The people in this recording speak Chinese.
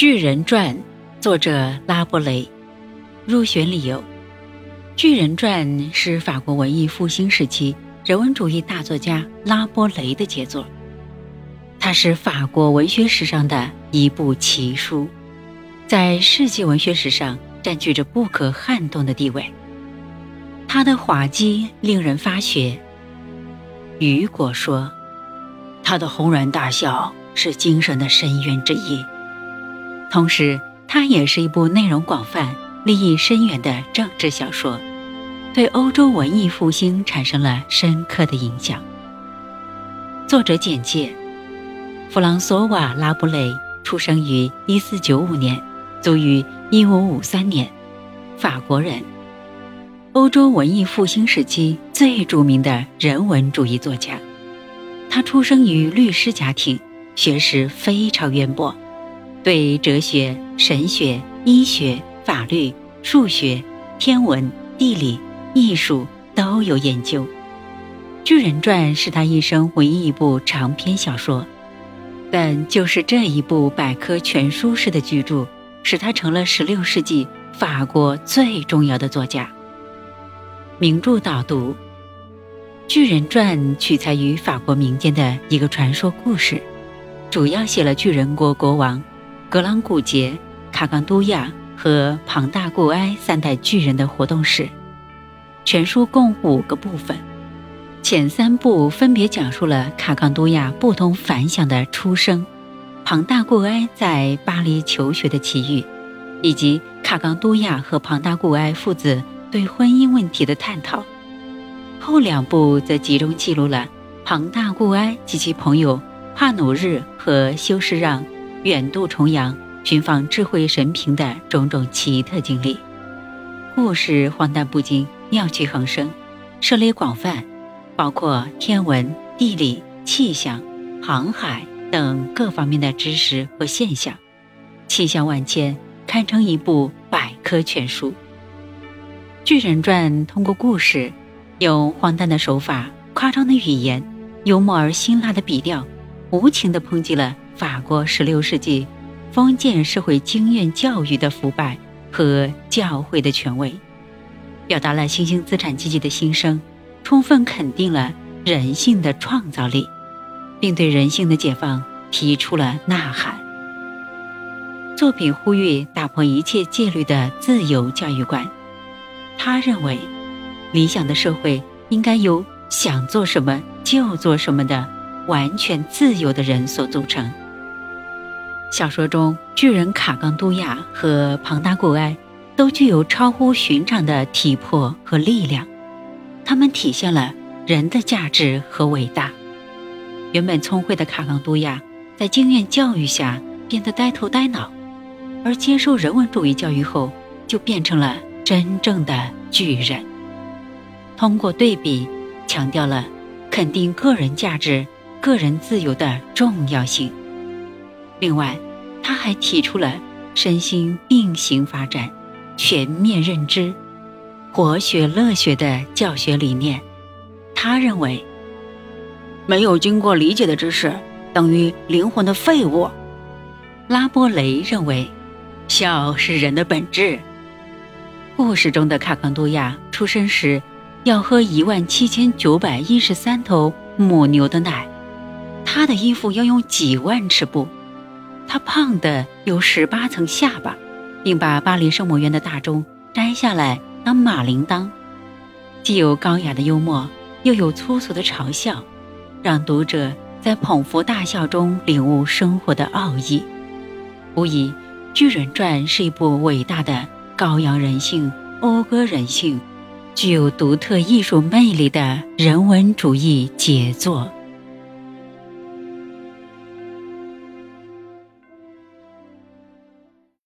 巨人传》，作者拉伯雷。入选理由：《巨人传》是法国文艺复兴时期人文主义大作家拉波雷的杰作，它是法国文学史上的一部奇书，在世界文学史上占据着不可撼动的地位。他的滑稽令人发噱。雨果说：“他的轰然大笑是精神的深渊之一。”同时，它也是一部内容广泛、立意深远的政治小说，对欧洲文艺复兴产生了深刻的影响。作者简介：弗朗索瓦·拉布雷出生于1495年，卒于1553年，法国人，欧洲文艺复兴时期最著名的人文主义作家。他出生于律师家庭，学识非常渊博。对哲学、神学、医学、法律、数学、天文、地理、艺术都有研究，《巨人传》是他一生唯一一部长篇小说，但就是这一部百科全书式的巨著，使他成了16世纪法国最重要的作家。名著导读：《巨人传》取材于法国民间的一个传说故事，主要写了巨人国国王。格朗古杰、卡冈都亚和庞大固埃三代巨人的活动史。全书共五个部分，前三部分别讲述了卡冈都亚不同凡响的出生，庞大固埃在巴黎求学的奇遇，以及卡冈都亚和庞大固埃父子对婚姻问题的探讨。后两部则集中记录了庞大固埃及其朋友帕努日和修士让。远渡重洋寻访智慧神瓶的种种奇特经历，故事荒诞不经，妙趣横生，涉猎广泛，包括天文、地理、气象、航海等各方面的知识和现象，气象万千，堪称一部百科全书。《巨人传》通过故事，用荒诞的手法、夸张的语言、幽默而辛辣的笔调，无情地抨击了。法国十六世纪封建社会经验教育的腐败和教会的权威，表达了新兴资产阶级的心声，充分肯定了人性的创造力，并对人性的解放提出了呐喊。作品呼吁打破一切戒律的自由教育观。他认为，理想的社会应该由想做什么就做什么的完全自由的人所组成。小说中，巨人卡冈都亚和庞大古埃都具有超乎寻常的体魄和力量，他们体现了人的价值和伟大。原本聪慧的卡冈都亚，在经验教育下变得呆头呆脑，而接受人文主义教育后，就变成了真正的巨人。通过对比，强调了肯定个人价值、个人自由的重要性。另外，他还提出了身心并行发展、全面认知、活学乐学的教学理念。他认为，没有经过理解的知识等于灵魂的废物。拉波雷认为，笑是人的本质。故事中的卡康多亚出生时要喝一万七千九百一十三头母牛的奶，他的衣服要用几万尺布。他胖的有十八层下巴，并把巴黎圣母院的大钟摘下来当马铃铛，既有高雅的幽默，又有粗俗的嘲笑，让读者在捧腹大笑中领悟生活的奥义。无疑，《巨人传》是一部伟大的高扬人性、讴歌人性、具有独特艺术魅力的人文主义杰作。